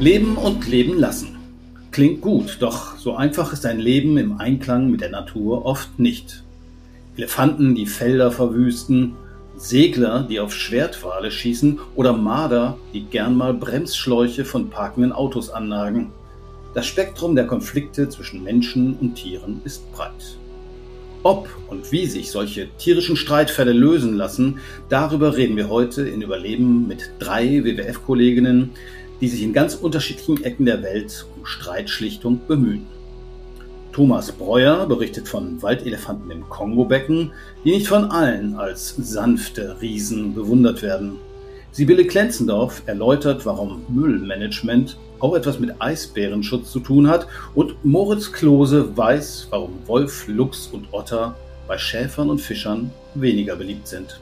Leben und leben lassen. Klingt gut, doch so einfach ist ein Leben im Einklang mit der Natur oft nicht. Elefanten, die Felder verwüsten, Segler, die auf Schwertwale schießen oder Marder, die gern mal Bremsschläuche von parkenden Autos annagen. Das Spektrum der Konflikte zwischen Menschen und Tieren ist breit. Ob und wie sich solche tierischen Streitfälle lösen lassen, darüber reden wir heute in Überleben mit drei WWF-Kolleginnen, die sich in ganz unterschiedlichen Ecken der Welt um Streitschlichtung bemühen. Thomas Breuer berichtet von Waldelefanten im Kongo-Becken, die nicht von allen als sanfte Riesen bewundert werden. Sibylle Klenzendorf erläutert, warum Müllmanagement auch etwas mit Eisbärenschutz zu tun hat und Moritz Klose weiß, warum Wolf, Luchs und Otter bei Schäfern und Fischern weniger beliebt sind.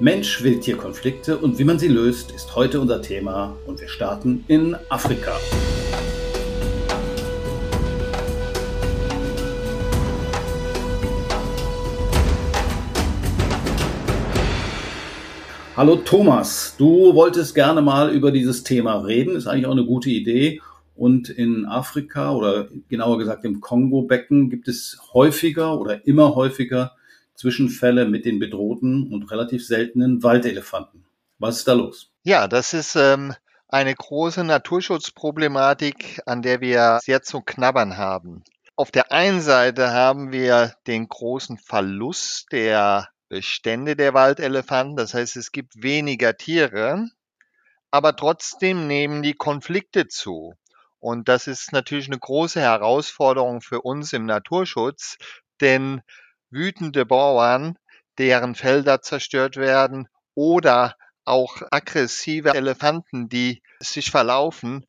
Mensch-Wildtier-Konflikte und wie man sie löst, ist heute unser Thema und wir starten in Afrika. Hallo Thomas, du wolltest gerne mal über dieses Thema reden, ist eigentlich auch eine gute Idee. Und in Afrika oder genauer gesagt im Kongo-Becken gibt es häufiger oder immer häufiger Zwischenfälle mit den bedrohten und relativ seltenen Waldelefanten. Was ist da los? Ja, das ist ähm, eine große Naturschutzproblematik, an der wir sehr zu knabbern haben. Auf der einen Seite haben wir den großen Verlust der Bestände der Waldelefanten. Das heißt, es gibt weniger Tiere, aber trotzdem nehmen die Konflikte zu. Und das ist natürlich eine große Herausforderung für uns im Naturschutz, denn wütende Bauern, deren Felder zerstört werden oder auch aggressive Elefanten, die sich verlaufen,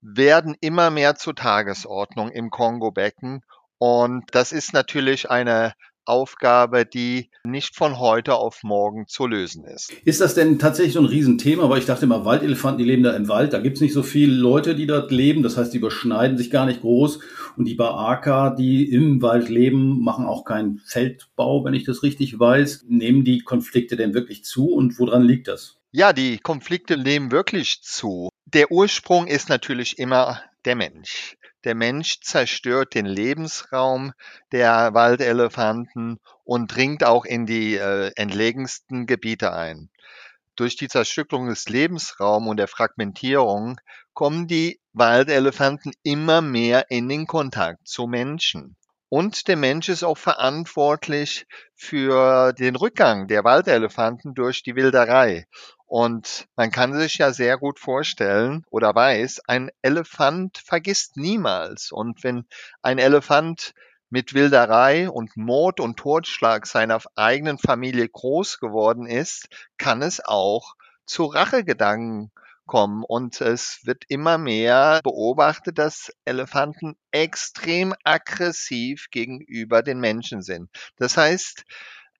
werden immer mehr zur Tagesordnung im Kongo-Becken. Und das ist natürlich eine Aufgabe, die nicht von heute auf morgen zu lösen ist. Ist das denn tatsächlich so ein Riesenthema? Weil ich dachte immer, Waldelefanten, die leben da im Wald. Da gibt es nicht so viele Leute, die dort leben. Das heißt, die überschneiden sich gar nicht groß. Und die Baaka, die im Wald leben, machen auch keinen Feldbau, wenn ich das richtig weiß. Nehmen die Konflikte denn wirklich zu? Und woran liegt das? Ja, die Konflikte nehmen wirklich zu. Der Ursprung ist natürlich immer der Mensch. Der Mensch zerstört den Lebensraum der Waldelefanten und dringt auch in die äh, entlegensten Gebiete ein. Durch die Zerstückelung des Lebensraums und der Fragmentierung kommen die Waldelefanten immer mehr in den Kontakt zu Menschen. Und der Mensch ist auch verantwortlich für den Rückgang der Waldelefanten durch die Wilderei. Und man kann sich ja sehr gut vorstellen oder weiß, ein Elefant vergisst niemals. Und wenn ein Elefant mit Wilderei und Mord und Totschlag seiner eigenen Familie groß geworden ist, kann es auch zu Rachegedanken kommen. Und es wird immer mehr beobachtet, dass Elefanten extrem aggressiv gegenüber den Menschen sind. Das heißt,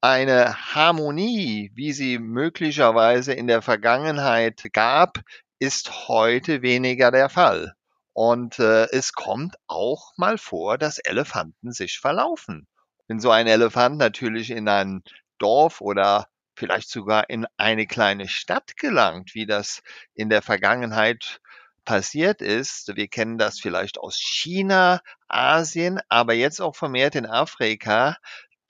eine Harmonie, wie sie möglicherweise in der Vergangenheit gab, ist heute weniger der Fall. Und äh, es kommt auch mal vor, dass Elefanten sich verlaufen. Wenn so ein Elefant natürlich in ein Dorf oder vielleicht sogar in eine kleine Stadt gelangt, wie das in der Vergangenheit passiert ist. Wir kennen das vielleicht aus China, Asien, aber jetzt auch vermehrt in Afrika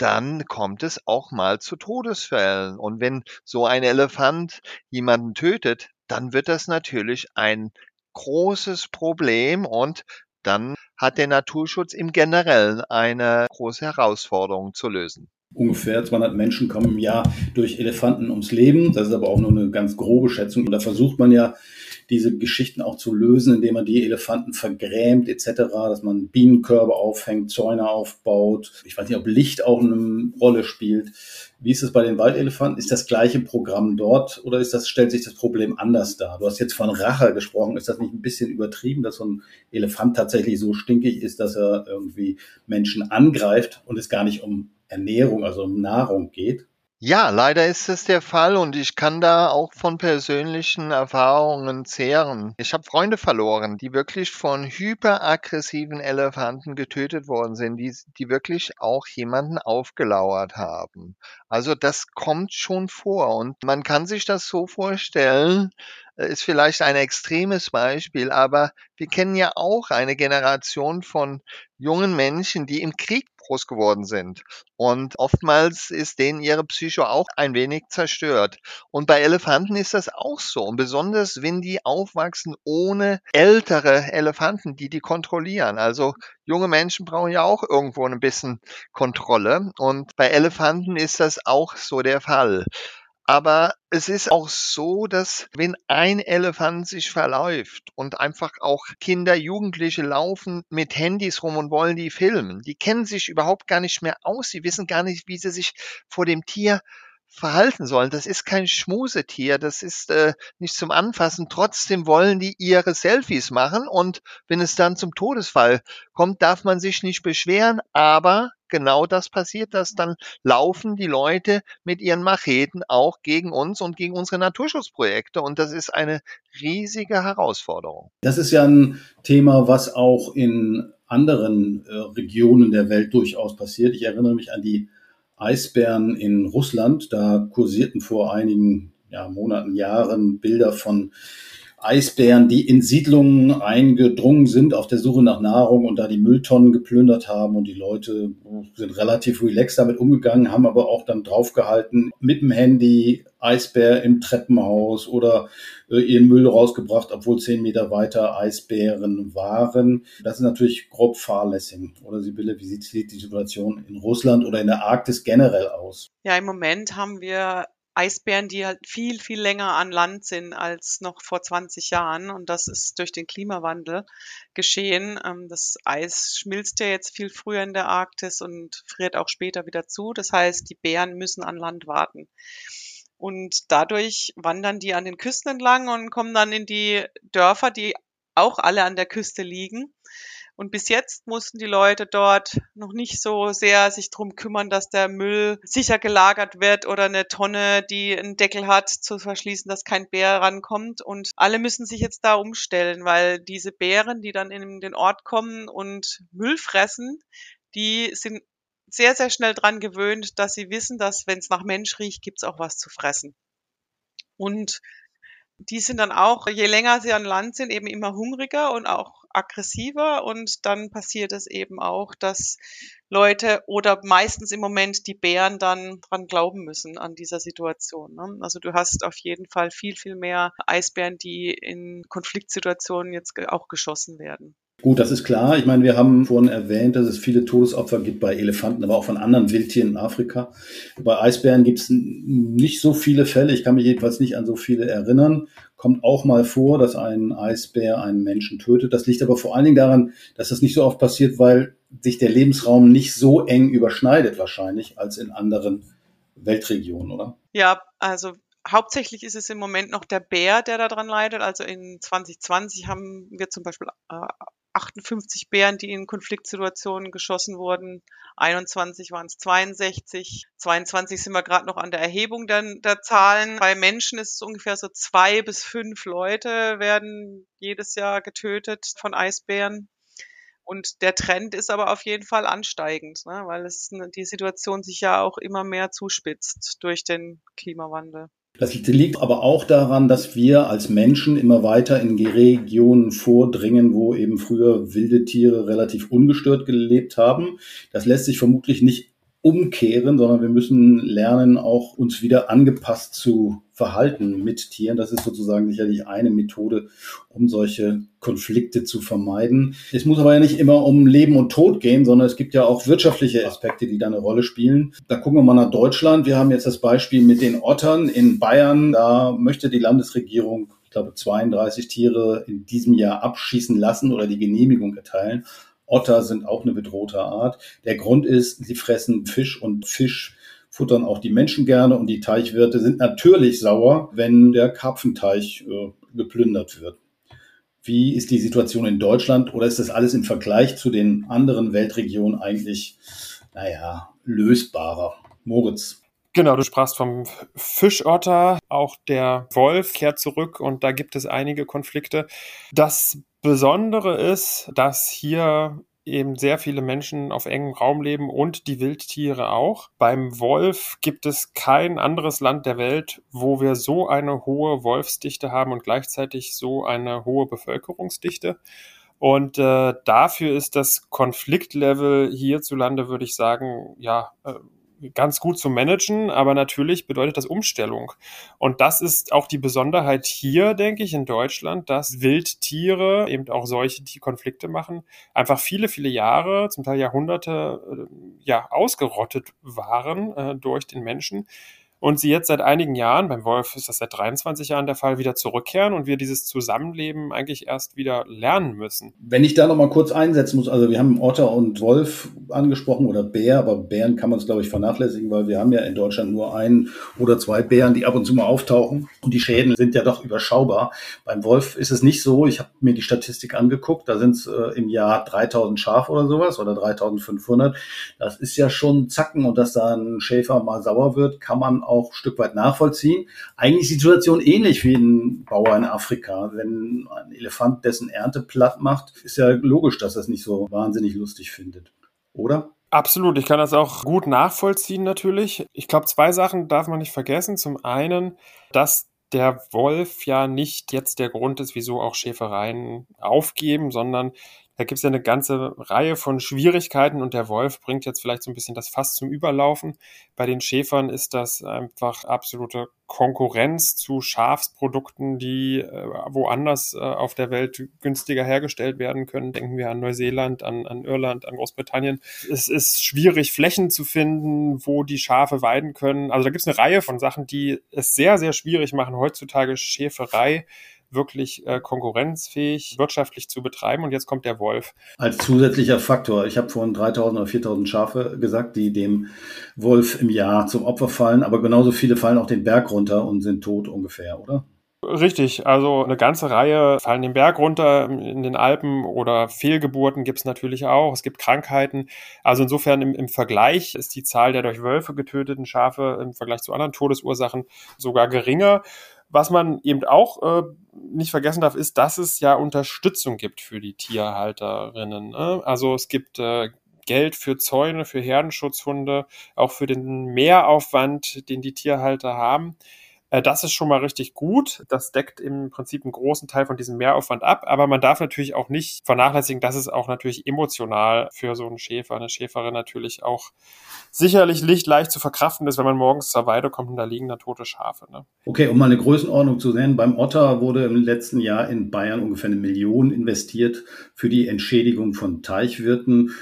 dann kommt es auch mal zu Todesfällen. Und wenn so ein Elefant jemanden tötet, dann wird das natürlich ein großes Problem und dann hat der Naturschutz im Generellen eine große Herausforderung zu lösen. Ungefähr 200 Menschen kommen im Jahr durch Elefanten ums Leben. Das ist aber auch nur eine ganz grobe Schätzung. Und da versucht man ja diese Geschichten auch zu lösen, indem man die Elefanten vergrämt etc., dass man Bienenkörbe aufhängt, Zäune aufbaut. Ich weiß nicht, ob Licht auch eine Rolle spielt. Wie ist es bei den Waldelefanten? Ist das gleiche Programm dort oder ist das, stellt sich das Problem anders dar? Du hast jetzt von Rache gesprochen. Ist das nicht ein bisschen übertrieben, dass so ein Elefant tatsächlich so stinkig ist, dass er irgendwie Menschen angreift und es gar nicht um Ernährung, also um Nahrung geht? Ja, leider ist es der Fall und ich kann da auch von persönlichen Erfahrungen zehren. Ich habe Freunde verloren, die wirklich von hyperaggressiven Elefanten getötet worden sind, die, die wirklich auch jemanden aufgelauert haben. Also das kommt schon vor und man kann sich das so vorstellen, ist vielleicht ein extremes Beispiel, aber wir kennen ja auch eine Generation von jungen Menschen, die im Krieg groß geworden sind. Und oftmals ist denen ihre Psycho auch ein wenig zerstört. Und bei Elefanten ist das auch so. Und besonders, wenn die aufwachsen ohne ältere Elefanten, die die kontrollieren. Also junge Menschen brauchen ja auch irgendwo ein bisschen Kontrolle. Und bei Elefanten ist das auch so der Fall. Aber es ist auch so, dass wenn ein Elefant sich verläuft und einfach auch Kinder, Jugendliche laufen mit Handys rum und wollen die filmen, die kennen sich überhaupt gar nicht mehr aus, sie wissen gar nicht, wie sie sich vor dem Tier verhalten sollen. Das ist kein Schmusetier, das ist äh, nicht zum Anfassen. Trotzdem wollen die ihre Selfies machen und wenn es dann zum Todesfall kommt, darf man sich nicht beschweren, aber genau das passiert, dass dann laufen die Leute mit ihren Macheten auch gegen uns und gegen unsere Naturschutzprojekte und das ist eine riesige Herausforderung. Das ist ja ein Thema, was auch in anderen äh, Regionen der Welt durchaus passiert. Ich erinnere mich an die Eisbären in Russland. Da kursierten vor einigen ja, Monaten, Jahren Bilder von Eisbären, die in Siedlungen eingedrungen sind auf der Suche nach Nahrung und da die Mülltonnen geplündert haben und die Leute sind relativ relaxed damit umgegangen, haben aber auch dann draufgehalten mit dem Handy Eisbär im Treppenhaus oder äh, ihren Müll rausgebracht, obwohl zehn Meter weiter Eisbären waren. Das ist natürlich grob fahrlässig. Oder Sibylle, wie sieht die Situation in Russland oder in der Arktis generell aus? Ja, im Moment haben wir Eisbären, die halt viel, viel länger an Land sind als noch vor 20 Jahren. Und das ist durch den Klimawandel geschehen. Ähm, das Eis schmilzt ja jetzt viel früher in der Arktis und friert auch später wieder zu. Das heißt, die Bären müssen an Land warten. Und dadurch wandern die an den Küsten entlang und kommen dann in die Dörfer, die auch alle an der Küste liegen. Und bis jetzt mussten die Leute dort noch nicht so sehr sich drum kümmern, dass der Müll sicher gelagert wird oder eine Tonne, die einen Deckel hat, zu verschließen, dass kein Bär rankommt. Und alle müssen sich jetzt da umstellen, weil diese Bären, die dann in den Ort kommen und Müll fressen, die sind sehr, sehr schnell dran gewöhnt, dass sie wissen, dass wenn es nach Mensch riecht, gibt's auch was zu fressen. Und die sind dann auch, je länger sie an Land sind, eben immer hungriger und auch aggressiver. Und dann passiert es eben auch, dass Leute oder meistens im Moment die Bären dann dran glauben müssen an dieser Situation. Ne? Also du hast auf jeden Fall viel, viel mehr Eisbären, die in Konfliktsituationen jetzt auch geschossen werden. Gut, das ist klar. Ich meine, wir haben vorhin erwähnt, dass es viele Todesopfer gibt bei Elefanten, aber auch von anderen Wildtieren in Afrika. Bei Eisbären gibt es nicht so viele Fälle. Ich kann mich jedenfalls nicht an so viele erinnern. Kommt auch mal vor, dass ein Eisbär einen Menschen tötet. Das liegt aber vor allen Dingen daran, dass das nicht so oft passiert, weil sich der Lebensraum nicht so eng überschneidet wahrscheinlich als in anderen Weltregionen, oder? Ja, also hauptsächlich ist es im Moment noch der Bär, der daran leidet. Also in 2020 haben wir zum Beispiel äh, 58 Bären, die in Konfliktsituationen geschossen wurden. 21 waren es 62. 22 sind wir gerade noch an der Erhebung der, der Zahlen. Bei Menschen ist es ungefähr so zwei bis fünf Leute werden jedes Jahr getötet von Eisbären. Und der Trend ist aber auf jeden Fall ansteigend, ne? weil es die Situation sich ja auch immer mehr zuspitzt durch den Klimawandel. Das liegt aber auch daran, dass wir als Menschen immer weiter in die Regionen vordringen, wo eben früher wilde Tiere relativ ungestört gelebt haben. Das lässt sich vermutlich nicht umkehren, sondern wir müssen lernen, auch uns wieder angepasst zu verhalten mit Tieren. Das ist sozusagen sicherlich eine Methode, um solche Konflikte zu vermeiden. Es muss aber ja nicht immer um Leben und Tod gehen, sondern es gibt ja auch wirtschaftliche Aspekte, die da eine Rolle spielen. Da gucken wir mal nach Deutschland. Wir haben jetzt das Beispiel mit den Ottern in Bayern. Da möchte die Landesregierung ich glaube, 32 Tiere in diesem Jahr abschießen lassen oder die Genehmigung erteilen. Otter sind auch eine bedrohte Art. Der Grund ist, sie fressen Fisch und Fisch futtern auch die Menschen gerne und die Teichwirte sind natürlich sauer, wenn der Karpfenteich äh, geplündert wird. Wie ist die Situation in Deutschland oder ist das alles im Vergleich zu den anderen Weltregionen eigentlich, naja, lösbarer? Moritz. Genau, du sprachst vom Fischotter, auch der Wolf kehrt zurück und da gibt es einige Konflikte. Das Besondere ist, dass hier eben sehr viele Menschen auf engem Raum leben und die Wildtiere auch. Beim Wolf gibt es kein anderes Land der Welt, wo wir so eine hohe Wolfsdichte haben und gleichzeitig so eine hohe Bevölkerungsdichte. Und äh, dafür ist das Konfliktlevel hierzulande, würde ich sagen, ja, äh, ganz gut zu managen, aber natürlich bedeutet das Umstellung. Und das ist auch die Besonderheit hier, denke ich, in Deutschland, dass Wildtiere, eben auch solche, die Konflikte machen, einfach viele, viele Jahre, zum Teil Jahrhunderte, äh, ja, ausgerottet waren äh, durch den Menschen und sie jetzt seit einigen Jahren, beim Wolf ist das seit 23 Jahren der Fall, wieder zurückkehren und wir dieses Zusammenleben eigentlich erst wieder lernen müssen. Wenn ich da nochmal kurz einsetzen muss, also wir haben Otter und Wolf angesprochen oder Bär, aber Bären kann man es, glaube ich, vernachlässigen, weil wir haben ja in Deutschland nur ein oder zwei Bären, die ab und zu mal auftauchen und die Schäden sind ja doch überschaubar. Beim Wolf ist es nicht so, ich habe mir die Statistik angeguckt, da sind es äh, im Jahr 3000 Schafe oder sowas oder 3500. Das ist ja schon Zacken und dass da ein Schäfer mal sauer wird, kann man auch ein Stück weit nachvollziehen. Eigentlich ist die Situation ähnlich wie ein Bauer in Afrika. Wenn ein Elefant dessen Ernte platt macht, ist ja logisch, dass er es nicht so wahnsinnig lustig findet. Oder? Absolut, ich kann das auch gut nachvollziehen natürlich. Ich glaube, zwei Sachen darf man nicht vergessen. Zum einen, dass der Wolf ja nicht jetzt der Grund ist, wieso auch Schäfereien aufgeben, sondern da gibt es ja eine ganze Reihe von Schwierigkeiten und der Wolf bringt jetzt vielleicht so ein bisschen das Fass zum Überlaufen. Bei den Schäfern ist das einfach absolute Konkurrenz zu Schafsprodukten, die äh, woanders äh, auf der Welt günstiger hergestellt werden können. Denken wir an Neuseeland, an, an Irland, an Großbritannien. Es ist schwierig, Flächen zu finden, wo die Schafe weiden können. Also da gibt es eine Reihe von Sachen, die es sehr, sehr schwierig machen, heutzutage Schäferei wirklich äh, konkurrenzfähig wirtschaftlich zu betreiben. Und jetzt kommt der Wolf. Als zusätzlicher Faktor. Ich habe vorhin 3000 oder 4000 Schafe gesagt, die dem Wolf im Jahr zum Opfer fallen. Aber genauso viele fallen auch den Berg runter und sind tot ungefähr, oder? Richtig, also eine ganze Reihe fallen den Berg runter in den Alpen oder Fehlgeburten gibt es natürlich auch. Es gibt Krankheiten. Also insofern im, im, Vergleich ist die Zahl der durch Wölfe getöteten Schafe im Vergleich zu anderen Todesursachen sogar geringer. Was man eben auch äh, nicht vergessen darf, ist, dass es ja Unterstützung gibt für die Tierhalterinnen. Ne? Also es gibt äh, Geld für Zäune, für Herdenschutzhunde, auch für den Mehraufwand, den die Tierhalter haben. Äh, das ist schon mal richtig gut. Das deckt im Prinzip einen großen Teil von diesem Mehraufwand ab. Aber man darf natürlich auch nicht vernachlässigen, dass es auch natürlich emotional für so einen Schäfer, eine Schäferin natürlich auch sicherlich nicht leicht zu verkraften ist, wenn man morgens zur Weide kommt und da liegen da tote Schafe. Ne? Okay, um mal eine Größenordnung zu nennen, beim Otter wurde im letzten Jahr in Bayern ungefähr eine Million investiert für die Entschädigung von Teichwirten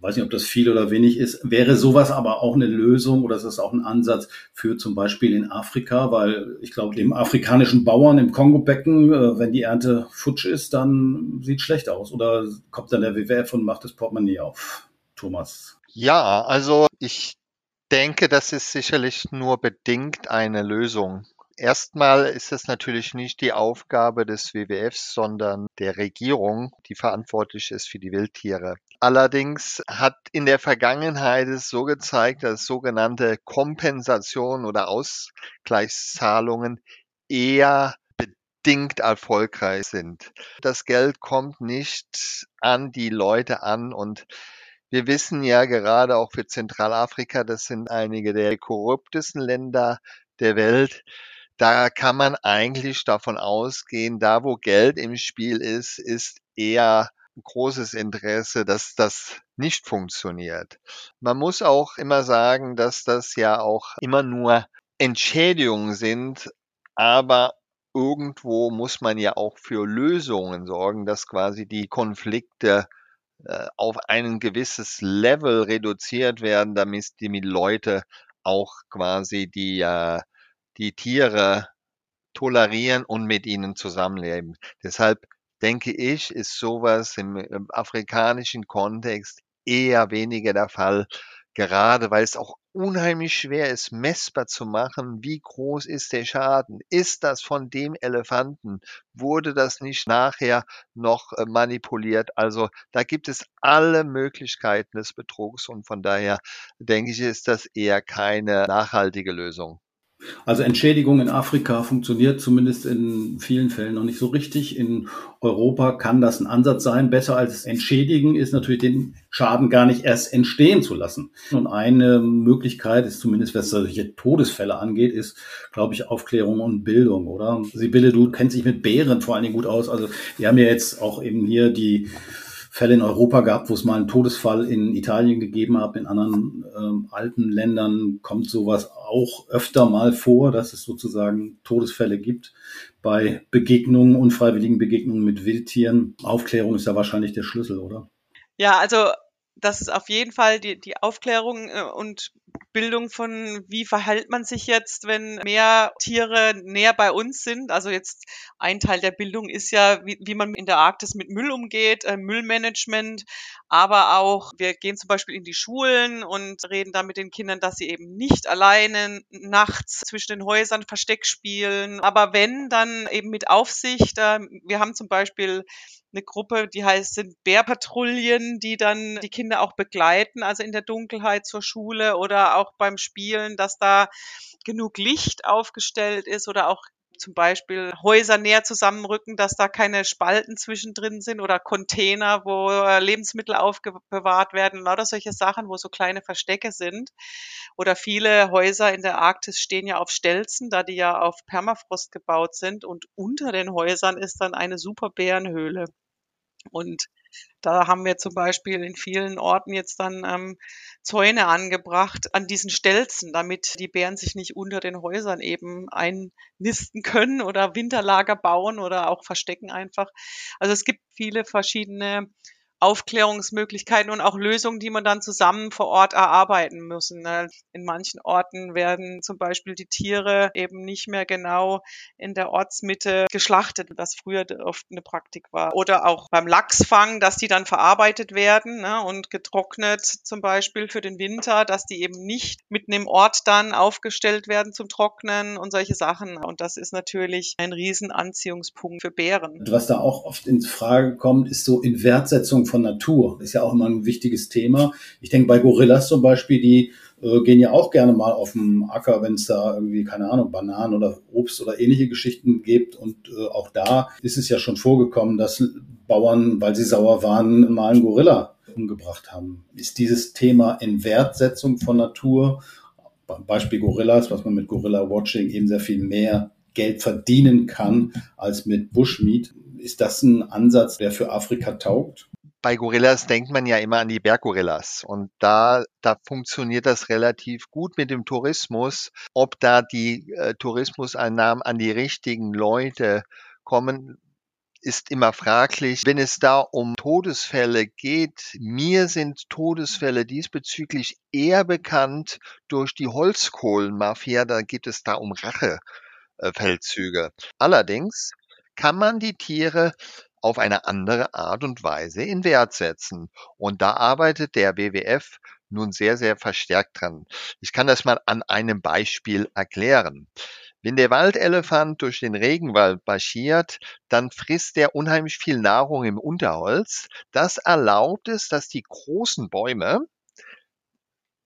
weiß nicht, ob das viel oder wenig ist. Wäre sowas aber auch eine Lösung oder ist das auch ein Ansatz für zum Beispiel in Afrika? Weil ich glaube, dem afrikanischen Bauern im Kongo-Becken, äh, wenn die Ernte futsch ist, dann sieht schlecht aus. Oder kommt dann der WWF und macht das Portemonnaie auf? Thomas. Ja, also ich denke, das ist sicherlich nur bedingt eine Lösung. Erstmal ist es natürlich nicht die Aufgabe des WWFs, sondern der Regierung, die verantwortlich ist für die Wildtiere. Allerdings hat in der Vergangenheit es so gezeigt, dass sogenannte Kompensation oder Ausgleichszahlungen eher bedingt erfolgreich sind. Das Geld kommt nicht an die Leute an und wir wissen ja gerade auch für Zentralafrika, das sind einige der korruptesten Länder der Welt da kann man eigentlich davon ausgehen, da wo Geld im Spiel ist, ist eher großes Interesse, dass das nicht funktioniert. Man muss auch immer sagen, dass das ja auch immer nur Entschädigungen sind, aber irgendwo muss man ja auch für Lösungen sorgen, dass quasi die Konflikte äh, auf ein gewisses Level reduziert werden, damit die Leute auch quasi die äh, die Tiere tolerieren und mit ihnen zusammenleben. Deshalb denke ich, ist sowas im, im afrikanischen Kontext eher weniger der Fall, gerade weil es auch unheimlich schwer ist, messbar zu machen, wie groß ist der Schaden? Ist das von dem Elefanten? Wurde das nicht nachher noch äh, manipuliert? Also da gibt es alle Möglichkeiten des Betrugs und von daher denke ich, ist das eher keine nachhaltige Lösung. Also Entschädigung in Afrika funktioniert zumindest in vielen Fällen noch nicht so richtig. In Europa kann das ein Ansatz sein. Besser als entschädigen ist natürlich den Schaden gar nicht erst entstehen zu lassen. Und eine Möglichkeit ist zumindest, was solche Todesfälle angeht, ist, glaube ich, Aufklärung und Bildung, oder? Sibylle, du kennst dich mit Bären vor allen Dingen gut aus. Also wir haben ja jetzt auch eben hier die Fälle in Europa gehabt, wo es mal einen Todesfall in Italien gegeben hat. In anderen ähm, alten Ländern kommt sowas auch öfter mal vor, dass es sozusagen Todesfälle gibt bei Begegnungen, unfreiwilligen Begegnungen mit Wildtieren. Aufklärung ist ja wahrscheinlich der Schlüssel, oder? Ja, also das ist auf jeden Fall die, die Aufklärung äh, und Bildung von, wie verhält man sich jetzt, wenn mehr Tiere näher bei uns sind. Also jetzt ein Teil der Bildung ist ja, wie, wie man in der Arktis mit Müll umgeht, äh, Müllmanagement, aber auch wir gehen zum Beispiel in die Schulen und reden da mit den Kindern, dass sie eben nicht alleine nachts zwischen den Häusern Versteck spielen. Aber wenn, dann eben mit Aufsicht. Äh, wir haben zum Beispiel eine Gruppe, die heißt, sind Bärpatrouillen, die dann die Kinder auch begleiten, also in der Dunkelheit zur Schule oder auch beim Spielen, dass da genug Licht aufgestellt ist oder auch zum Beispiel Häuser näher zusammenrücken, dass da keine Spalten zwischendrin sind oder Container, wo Lebensmittel aufbewahrt werden oder solche Sachen, wo so kleine Verstecke sind. Oder viele Häuser in der Arktis stehen ja auf Stelzen, da die ja auf Permafrost gebaut sind und unter den Häusern ist dann eine super Bärenhöhle. Und da haben wir zum Beispiel in vielen Orten jetzt dann ähm, Zäune angebracht an diesen Stelzen, damit die Bären sich nicht unter den Häusern eben einnisten können oder Winterlager bauen oder auch verstecken einfach. Also es gibt viele verschiedene Aufklärungsmöglichkeiten und auch Lösungen, die man dann zusammen vor Ort erarbeiten müssen. Ne? In manchen Orten werden zum Beispiel die Tiere eben nicht mehr genau in der Ortsmitte geschlachtet, was früher oft eine Praktik war. Oder auch beim Lachsfang, dass die dann verarbeitet werden ne, und getrocknet zum Beispiel für den Winter, dass die eben nicht mitten im Ort dann aufgestellt werden zum Trocknen und solche Sachen. Und das ist natürlich ein Riesenanziehungspunkt für Bären. Was da auch oft in Frage kommt, ist so Inwertsetzung von Natur. Ist ja auch immer ein wichtiges Thema. Ich denke bei Gorillas zum Beispiel, die äh, gehen ja auch gerne mal auf dem Acker, wenn es da irgendwie, keine Ahnung, Bananen oder Obst oder ähnliche Geschichten gibt. Und äh, auch da ist es ja schon vorgekommen, dass Bauern, weil sie sauer waren, mal einen Gorilla umgebracht haben. Ist dieses Thema Inwertsetzung von Natur, Beispiel Gorillas, was man mit Gorilla Watching eben sehr viel mehr Geld verdienen kann als mit Bushmeat. Ist das ein Ansatz, der für Afrika taugt? Bei Gorillas denkt man ja immer an die Berggorillas und da, da funktioniert das relativ gut mit dem Tourismus. Ob da die äh, Tourismuseinnahmen an die richtigen Leute kommen, ist immer fraglich. Wenn es da um Todesfälle geht, mir sind Todesfälle diesbezüglich eher bekannt durch die Holzkohlenmafia. Da geht es da um Rachefeldzüge. Allerdings kann man die Tiere auf eine andere Art und Weise in Wert setzen. Und da arbeitet der WWF nun sehr, sehr verstärkt dran. Ich kann das mal an einem Beispiel erklären. Wenn der Waldelefant durch den Regenwald marschiert, dann frisst er unheimlich viel Nahrung im Unterholz. Das erlaubt es, dass die großen Bäume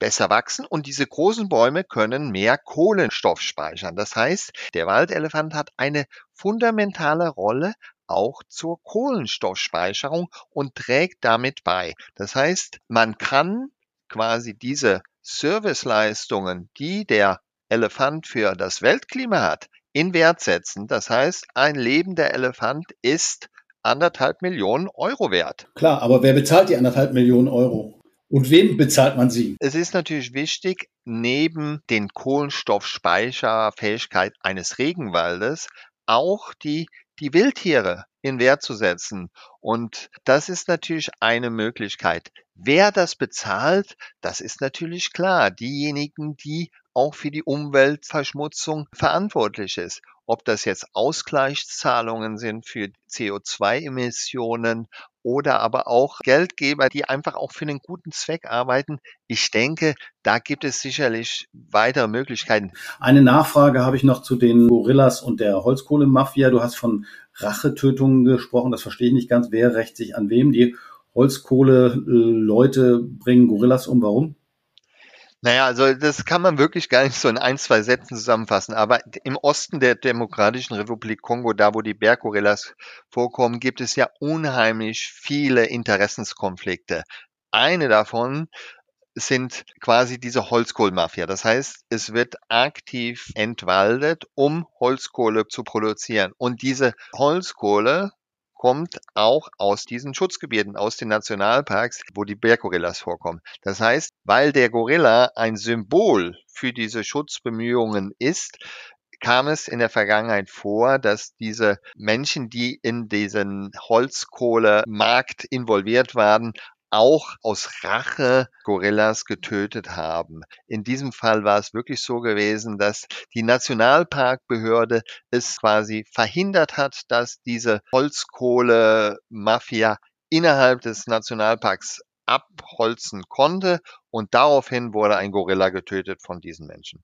besser wachsen und diese großen Bäume können mehr Kohlenstoff speichern. Das heißt, der Waldelefant hat eine fundamentale Rolle auch zur Kohlenstoffspeicherung und trägt damit bei. Das heißt, man kann quasi diese Serviceleistungen, die der Elefant für das Weltklima hat, in Wert setzen. Das heißt, ein lebender Elefant ist anderthalb Millionen Euro wert. Klar, aber wer bezahlt die anderthalb Millionen Euro? Und wem bezahlt man sie? Es ist natürlich wichtig, neben den Kohlenstoffspeicherfähigkeit eines Regenwaldes auch die die Wildtiere in Wert zu setzen. Und das ist natürlich eine Möglichkeit. Wer das bezahlt, das ist natürlich klar. Diejenigen, die auch für die Umweltverschmutzung verantwortlich ist. Ob das jetzt Ausgleichszahlungen sind für CO2-Emissionen oder aber auch Geldgeber, die einfach auch für einen guten Zweck arbeiten. Ich denke, da gibt es sicherlich weitere Möglichkeiten. Eine Nachfrage habe ich noch zu den Gorillas und der Holzkohlemafia. Du hast von Rachetötungen gesprochen. Das verstehe ich nicht ganz. Wer rächt sich an wem? Die Holzkohle-Leute bringen Gorillas um. Warum? Naja, also das kann man wirklich gar nicht so in ein, zwei Sätzen zusammenfassen. Aber im Osten der Demokratischen Republik Kongo, da wo die Berggorillas vorkommen, gibt es ja unheimlich viele Interessenskonflikte. Eine davon sind quasi diese Holzkohlmafia. Das heißt, es wird aktiv entwaldet, um Holzkohle zu produzieren. Und diese Holzkohle kommt auch aus diesen Schutzgebieten, aus den Nationalparks, wo die Berggorillas vorkommen. Das heißt, weil der Gorilla ein Symbol für diese Schutzbemühungen ist, kam es in der Vergangenheit vor, dass diese Menschen, die in diesen Holzkohlemarkt involviert waren, auch aus Rache Gorillas getötet haben. In diesem Fall war es wirklich so gewesen, dass die Nationalparkbehörde es quasi verhindert hat, dass diese Holzkohle-Mafia innerhalb des Nationalparks abholzen konnte und daraufhin wurde ein Gorilla getötet von diesen Menschen.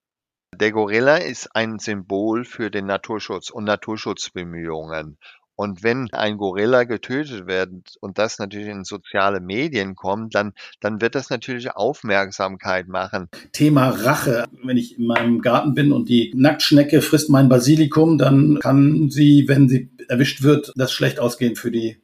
Der Gorilla ist ein Symbol für den Naturschutz und Naturschutzbemühungen. Und wenn ein Gorilla getötet wird und das natürlich in soziale Medien kommt, dann, dann wird das natürlich Aufmerksamkeit machen. Thema Rache. Wenn ich in meinem Garten bin und die Nacktschnecke frisst mein Basilikum, dann kann sie, wenn sie erwischt wird, das schlecht ausgehen für die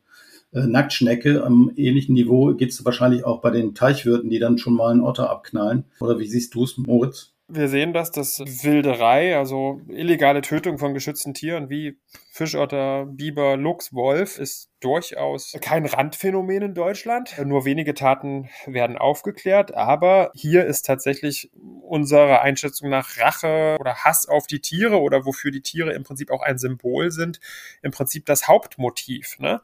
äh, Nacktschnecke. Am ähnlichen Niveau geht es wahrscheinlich auch bei den Teichwirten, die dann schon mal einen Otter abknallen. Oder wie siehst du es, Moritz? Wir sehen das, dass Wilderei, also illegale Tötung von geschützten Tieren wie Fischotter, Biber, Luchs, Wolf, ist durchaus kein Randphänomen in Deutschland. Nur wenige Taten werden aufgeklärt, aber hier ist tatsächlich unserer Einschätzung nach Rache oder Hass auf die Tiere oder wofür die Tiere im Prinzip auch ein Symbol sind, im Prinzip das Hauptmotiv. Ne?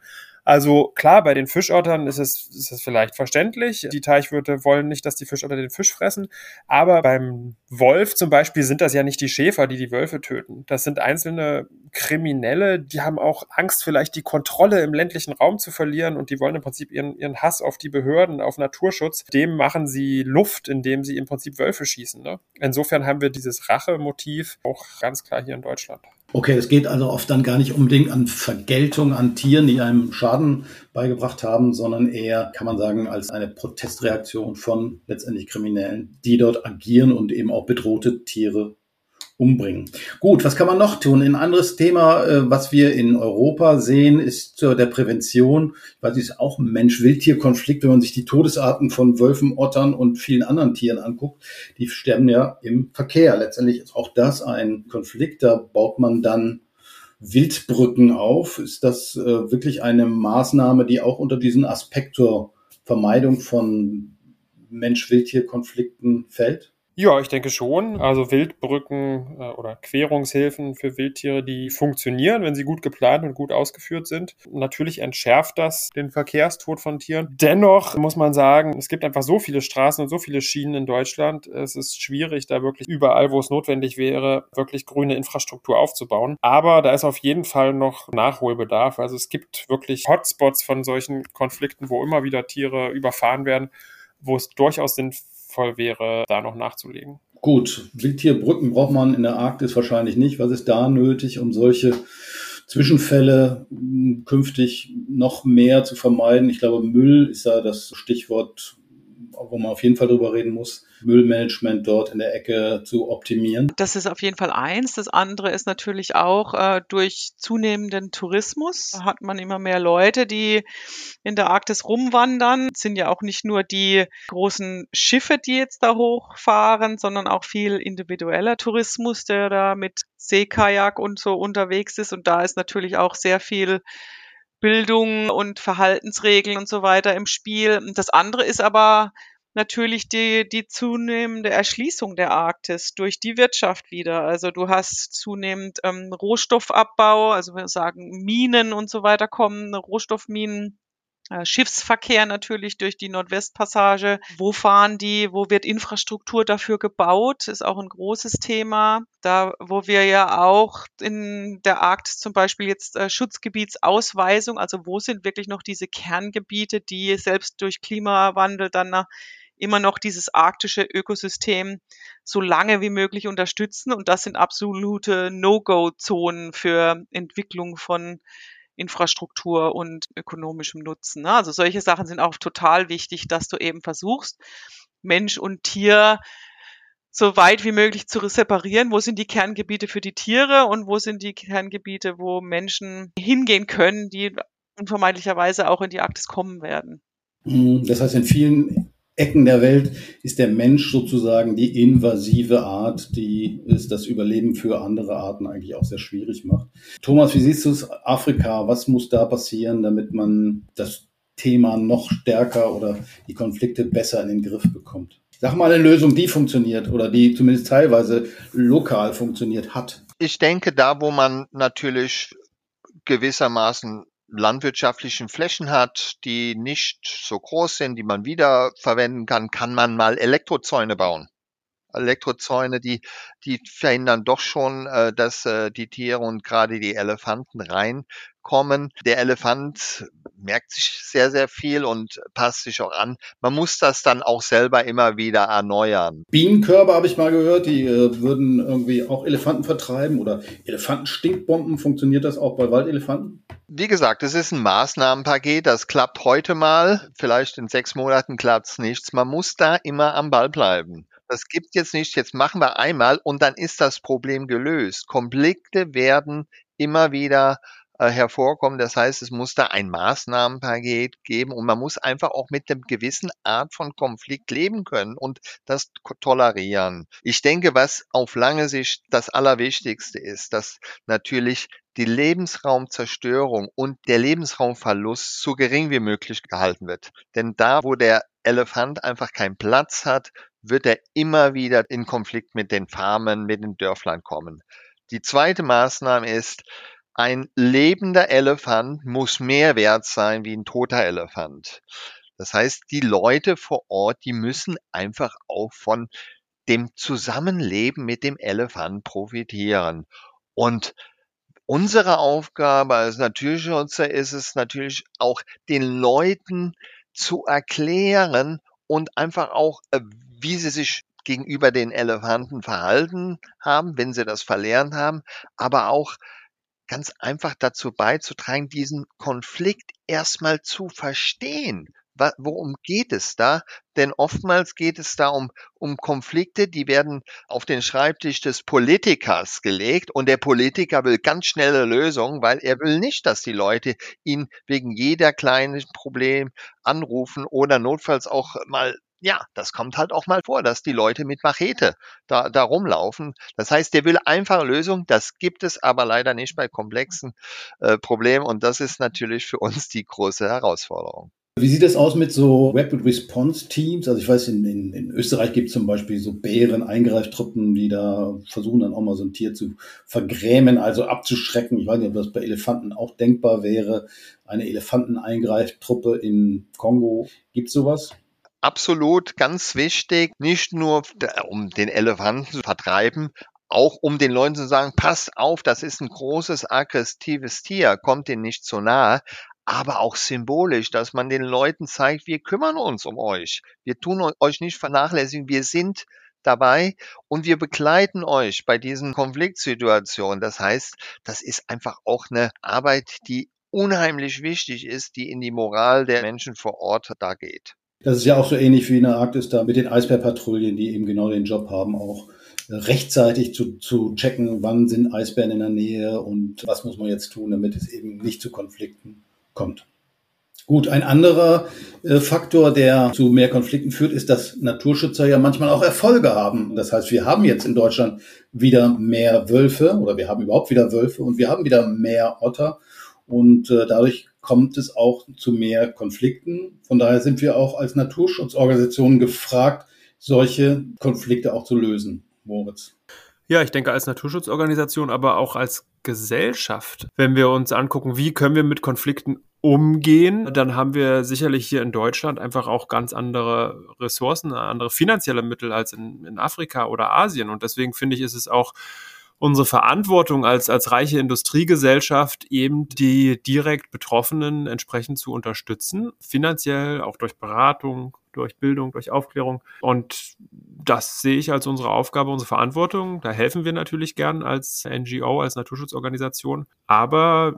Also klar, bei den Fischottern ist es, ist es vielleicht verständlich. Die Teichwirte wollen nicht, dass die Fischotter den Fisch fressen. Aber beim Wolf zum Beispiel sind das ja nicht die Schäfer, die die Wölfe töten. Das sind einzelne Kriminelle, die haben auch Angst, vielleicht die Kontrolle im ländlichen Raum zu verlieren und die wollen im Prinzip ihren, ihren Hass auf die Behörden, auf Naturschutz. Dem machen sie Luft, indem sie im Prinzip Wölfe schießen. Ne? Insofern haben wir dieses Rachemotiv auch ganz klar hier in Deutschland. Okay, es geht also oft dann gar nicht unbedingt an Vergeltung an Tieren, die einem Schaden beigebracht haben, sondern eher, kann man sagen, als eine Protestreaktion von letztendlich Kriminellen, die dort agieren und eben auch bedrohte Tiere umbringen. Gut, was kann man noch tun? Ein anderes Thema, äh, was wir in Europa sehen, ist äh, der Prävention. Weiß, es ist auch ein Mensch-Wildtier-Konflikt, wenn man sich die Todesarten von Wölfen, Ottern und vielen anderen Tieren anguckt. Die sterben ja im Verkehr. Letztendlich ist auch das ein Konflikt. Da baut man dann Wildbrücken auf. Ist das äh, wirklich eine Maßnahme, die auch unter diesen Aspekt zur Vermeidung von Mensch-Wildtier-Konflikten fällt? Ja, ich denke schon. Also Wildbrücken äh, oder Querungshilfen für Wildtiere, die funktionieren, wenn sie gut geplant und gut ausgeführt sind. Natürlich entschärft das den Verkehrstod von Tieren. Dennoch muss man sagen, es gibt einfach so viele Straßen und so viele Schienen in Deutschland. Es ist schwierig, da wirklich überall, wo es notwendig wäre, wirklich grüne Infrastruktur aufzubauen. Aber da ist auf jeden Fall noch Nachholbedarf. Also es gibt wirklich Hotspots von solchen Konflikten, wo immer wieder Tiere überfahren werden, wo es durchaus sinnvoll sinnvoll wäre, da noch nachzulegen. Gut, Wildtierbrücken braucht man in der Arktis wahrscheinlich nicht. Was ist da nötig, um solche Zwischenfälle hm, künftig noch mehr zu vermeiden? Ich glaube, Müll ist da das Stichwort, wo man auf jeden Fall drüber reden muss. Müllmanagement dort in der Ecke zu optimieren? Das ist auf jeden Fall eins. Das andere ist natürlich auch äh, durch zunehmenden Tourismus hat man immer mehr Leute, die in der Arktis rumwandern. Es sind ja auch nicht nur die großen Schiffe, die jetzt da hochfahren, sondern auch viel individueller Tourismus, der da mit Seekajak und so unterwegs ist. Und da ist natürlich auch sehr viel Bildung und Verhaltensregeln und so weiter im Spiel. Das andere ist aber natürlich die, die zunehmende Erschließung der Arktis durch die Wirtschaft wieder. Also du hast zunehmend ähm, Rohstoffabbau, also wir sagen Minen und so weiter kommen, Rohstoffminen. Äh, Schiffsverkehr natürlich durch die Nordwestpassage. Wo fahren die? Wo wird Infrastruktur dafür gebaut? Ist auch ein großes Thema. Da, wo wir ja auch in der Arktis zum Beispiel jetzt äh, Schutzgebietsausweisung, also wo sind wirklich noch diese Kerngebiete, die selbst durch Klimawandel dann immer noch dieses arktische Ökosystem so lange wie möglich unterstützen. Und das sind absolute No-Go-Zonen für Entwicklung von Infrastruktur und ökonomischem Nutzen. Ne? Also solche Sachen sind auch total wichtig, dass du eben versuchst, Mensch und Tier so weit wie möglich zu separieren, wo sind die Kerngebiete für die Tiere und wo sind die Kerngebiete, wo Menschen hingehen können, die unvermeidlicherweise auch in die Arktis kommen werden. Hm, das heißt, in vielen Ecken der Welt ist der Mensch sozusagen die invasive Art, die es das Überleben für andere Arten eigentlich auch sehr schwierig macht. Thomas, wie siehst du es? Afrika, was muss da passieren, damit man das Thema noch stärker oder die Konflikte besser in den Griff bekommt? Sag mal eine Lösung, die funktioniert oder die zumindest teilweise lokal funktioniert hat. Ich denke, da, wo man natürlich gewissermaßen landwirtschaftlichen Flächen hat, die nicht so groß sind, die man wiederverwenden kann, kann man mal Elektrozäune bauen. Elektrozäune, die, die verhindern doch schon, äh, dass äh, die Tiere und gerade die Elefanten reinkommen. Der Elefant merkt sich sehr, sehr viel und passt sich auch an. Man muss das dann auch selber immer wieder erneuern. Bienenkörbe habe ich mal gehört, die äh, würden irgendwie auch Elefanten vertreiben oder Elefantenstinkbomben. Funktioniert das auch bei Waldelefanten? Wie gesagt, es ist ein Maßnahmenpaket, das klappt heute mal, vielleicht in sechs Monaten klappt es nichts. Man muss da immer am Ball bleiben. Das gibt jetzt nicht, jetzt machen wir einmal und dann ist das Problem gelöst. Konflikte werden immer wieder äh, hervorkommen. Das heißt, es muss da ein Maßnahmenpaket geben und man muss einfach auch mit einem gewissen Art von Konflikt leben können und das tolerieren. Ich denke, was auf lange Sicht das Allerwichtigste ist, dass natürlich die Lebensraumzerstörung und der Lebensraumverlust so gering wie möglich gehalten wird. Denn da, wo der Elefant einfach keinen Platz hat, wird er immer wieder in Konflikt mit den Farmen, mit den Dörflern kommen. Die zweite Maßnahme ist, ein lebender Elefant muss mehr wert sein wie ein toter Elefant. Das heißt, die Leute vor Ort, die müssen einfach auch von dem Zusammenleben mit dem Elefant profitieren. Und unsere Aufgabe als Naturschützer ist es natürlich auch den Leuten zu erklären und einfach auch, wie sie sich gegenüber den Elefanten verhalten haben, wenn sie das verlernt haben, aber auch ganz einfach dazu beizutragen, diesen Konflikt erstmal zu verstehen. Worum geht es da? Denn oftmals geht es da um, um Konflikte, die werden auf den Schreibtisch des Politikers gelegt und der Politiker will ganz schnelle Lösungen, weil er will nicht, dass die Leute ihn wegen jeder kleinen Problem anrufen oder notfalls auch mal ja, das kommt halt auch mal vor, dass die Leute mit Machete da, da rumlaufen. Das heißt, der will einfache Lösungen. Das gibt es aber leider nicht bei komplexen äh, Problemen. Und das ist natürlich für uns die große Herausforderung. Wie sieht das aus mit so Rapid Response Teams? Also ich weiß, in, in, in Österreich gibt es zum Beispiel so Bären-Eingreiftruppen, die da versuchen dann auch mal so ein Tier zu vergrämen, also abzuschrecken. Ich weiß nicht, ob das bei Elefanten auch denkbar wäre. Eine Elefanteneingreiftruppe in Kongo. Gibt es sowas? Absolut ganz wichtig, nicht nur um den Elefanten zu vertreiben, auch um den Leuten zu sagen, passt auf, das ist ein großes, aggressives Tier, kommt ihnen nicht zu nahe, aber auch symbolisch, dass man den Leuten zeigt, wir kümmern uns um euch. Wir tun euch nicht vernachlässigen, wir sind dabei und wir begleiten euch bei diesen Konfliktsituationen. Das heißt, das ist einfach auch eine Arbeit, die unheimlich wichtig ist, die in die Moral der Menschen vor Ort da geht. Das ist ja auch so ähnlich wie in der Arktis da mit den Eisbärpatrouillen, die eben genau den Job haben, auch rechtzeitig zu, zu checken, wann sind Eisbären in der Nähe und was muss man jetzt tun, damit es eben nicht zu Konflikten kommt. Gut, ein anderer äh, Faktor, der zu mehr Konflikten führt, ist, dass Naturschützer ja manchmal auch Erfolge haben. Das heißt, wir haben jetzt in Deutschland wieder mehr Wölfe oder wir haben überhaupt wieder Wölfe und wir haben wieder mehr Otter und äh, dadurch kommt es auch zu mehr Konflikten. Von daher sind wir auch als Naturschutzorganisationen gefragt, solche Konflikte auch zu lösen. Moritz. Ja, ich denke als Naturschutzorganisation, aber auch als Gesellschaft. Wenn wir uns angucken, wie können wir mit Konflikten umgehen, dann haben wir sicherlich hier in Deutschland einfach auch ganz andere Ressourcen, andere finanzielle Mittel als in, in Afrika oder Asien. Und deswegen finde ich, ist es auch unsere Verantwortung als, als reiche Industriegesellschaft eben die direkt Betroffenen entsprechend zu unterstützen, finanziell, auch durch Beratung, durch Bildung, durch Aufklärung. Und das sehe ich als unsere Aufgabe, unsere Verantwortung. Da helfen wir natürlich gern als NGO, als Naturschutzorganisation. Aber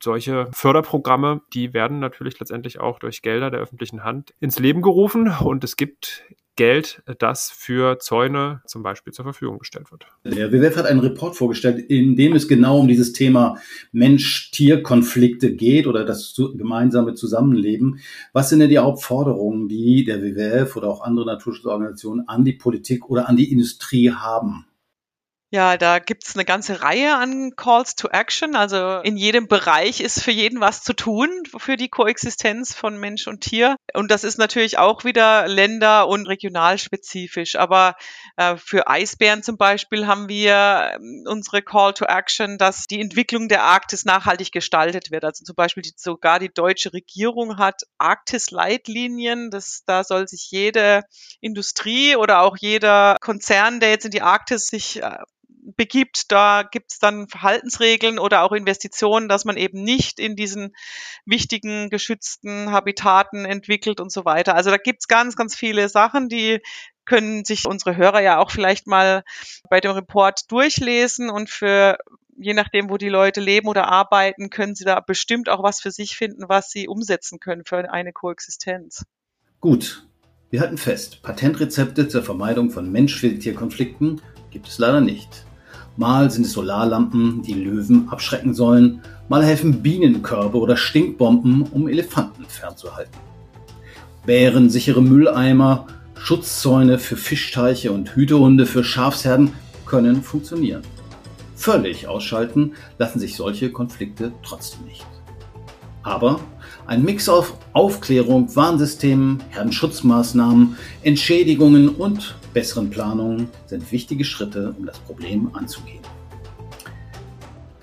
solche Förderprogramme, die werden natürlich letztendlich auch durch Gelder der öffentlichen Hand ins Leben gerufen. Und es gibt Geld, das für Zäune zum Beispiel zur Verfügung gestellt wird. Der WWF hat einen Report vorgestellt, in dem es genau um dieses Thema Mensch-Tier-Konflikte geht oder das gemeinsame Zusammenleben. Was sind denn die Hauptforderungen, die der WWF oder auch andere Naturschutzorganisationen an die Politik oder an die Industrie haben? Ja, da gibt's eine ganze Reihe an Calls to Action. Also in jedem Bereich ist für jeden was zu tun für die Koexistenz von Mensch und Tier. Und das ist natürlich auch wieder länder- und regionalspezifisch. Aber äh, für Eisbären zum Beispiel haben wir ähm, unsere Call to Action, dass die Entwicklung der Arktis nachhaltig gestaltet wird. Also zum Beispiel die, sogar die deutsche Regierung hat Arktis-Leitlinien. Das, da soll sich jede Industrie oder auch jeder Konzern, der jetzt in die Arktis sich äh, begibt. Da gibt es dann Verhaltensregeln oder auch Investitionen, dass man eben nicht in diesen wichtigen geschützten Habitaten entwickelt und so weiter. Also da gibt es ganz, ganz viele Sachen, die können sich unsere Hörer ja auch vielleicht mal bei dem Report durchlesen und für je nachdem, wo die Leute leben oder arbeiten, können sie da bestimmt auch was für sich finden, was sie umsetzen können für eine Koexistenz. Gut. Wir halten fest, Patentrezepte zur Vermeidung von Mensch-Wildtier-Konflikten gibt es leider nicht. Mal sind es Solarlampen, die Löwen abschrecken sollen, mal helfen Bienenkörbe oder Stinkbomben, um Elefanten fernzuhalten. Bärensichere Mülleimer, Schutzzäune für Fischteiche und Hütehunde für Schafsherden können funktionieren. Völlig ausschalten lassen sich solche Konflikte trotzdem nicht. Aber ein Mix aus Aufklärung, Warnsystemen, Herdenschutzmaßnahmen, Entschädigungen und besseren Planungen sind wichtige Schritte, um das Problem anzugehen.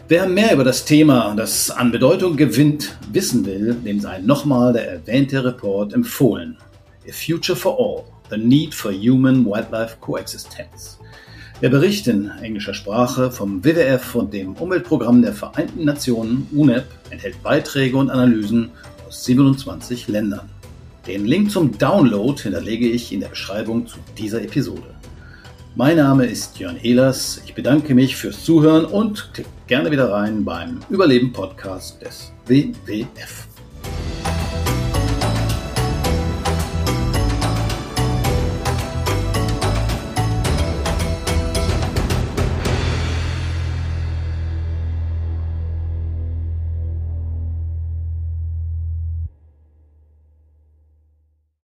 Wer mehr über das Thema, das an Bedeutung gewinnt, wissen will, dem sei nochmal der erwähnte Report empfohlen. A Future for All, The Need for Human-Wildlife Coexistence. Der Bericht in englischer Sprache vom WWF und dem Umweltprogramm der Vereinten Nationen UNEP enthält Beiträge und Analysen aus 27 Ländern. Den Link zum Download hinterlege ich in der Beschreibung zu dieser Episode. Mein Name ist Jörn Ehlers. Ich bedanke mich fürs Zuhören und klickt gerne wieder rein beim Überleben Podcast des WWF.